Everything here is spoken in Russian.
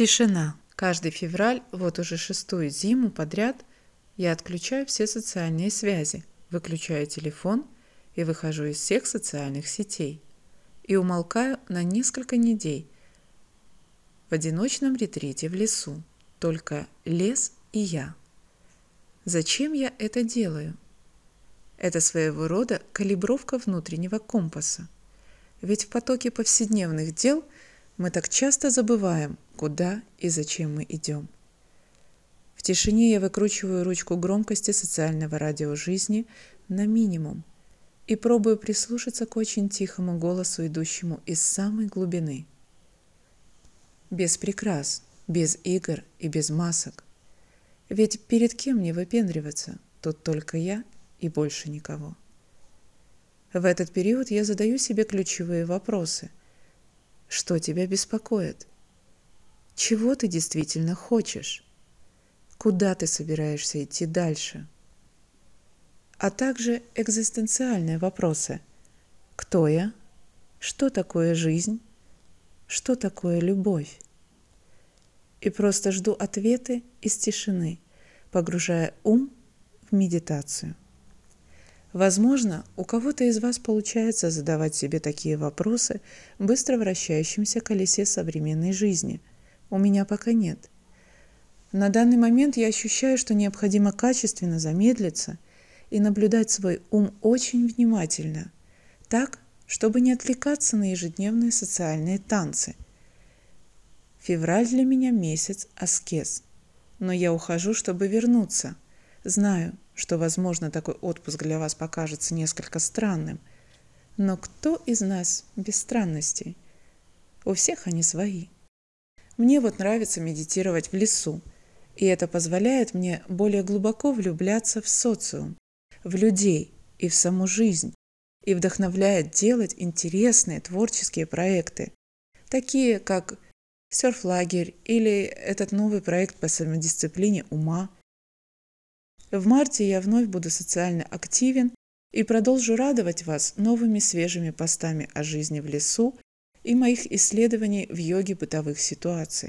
Тишина. Каждый февраль, вот уже шестую зиму подряд, я отключаю все социальные связи, выключаю телефон и выхожу из всех социальных сетей. И умолкаю на несколько недель в одиночном ретрите в лесу. Только лес и я. Зачем я это делаю? Это своего рода калибровка внутреннего компаса. Ведь в потоке повседневных дел мы так часто забываем, куда и зачем мы идем. В тишине я выкручиваю ручку громкости социального радио жизни на минимум и пробую прислушаться к очень тихому голосу, идущему из самой глубины. Без прикрас, без игр и без масок. Ведь перед кем мне выпендриваться? Тут только я и больше никого. В этот период я задаю себе ключевые вопросы. Что тебя беспокоит? Чего ты действительно хочешь? Куда ты собираешься идти дальше? А также экзистенциальные вопросы. Кто я? Что такое жизнь? Что такое любовь? И просто жду ответы из тишины, погружая ум в медитацию. Возможно, у кого-то из вас получается задавать себе такие вопросы в быстро вращающемся колесе современной жизни – у меня пока нет. На данный момент я ощущаю, что необходимо качественно замедлиться и наблюдать свой ум очень внимательно, так, чтобы не отвлекаться на ежедневные социальные танцы. Февраль для меня месяц аскез, но я ухожу, чтобы вернуться. Знаю, что, возможно, такой отпуск для вас покажется несколько странным, но кто из нас без странностей? У всех они свои. Мне вот нравится медитировать в лесу, и это позволяет мне более глубоко влюбляться в социум, в людей и в саму жизнь, и вдохновляет делать интересные творческие проекты, такие как серф-лагерь или этот новый проект по самодисциплине ума. В марте я вновь буду социально активен и продолжу радовать вас новыми свежими постами о жизни в лесу и моих исследований в йоге бытовых ситуаций.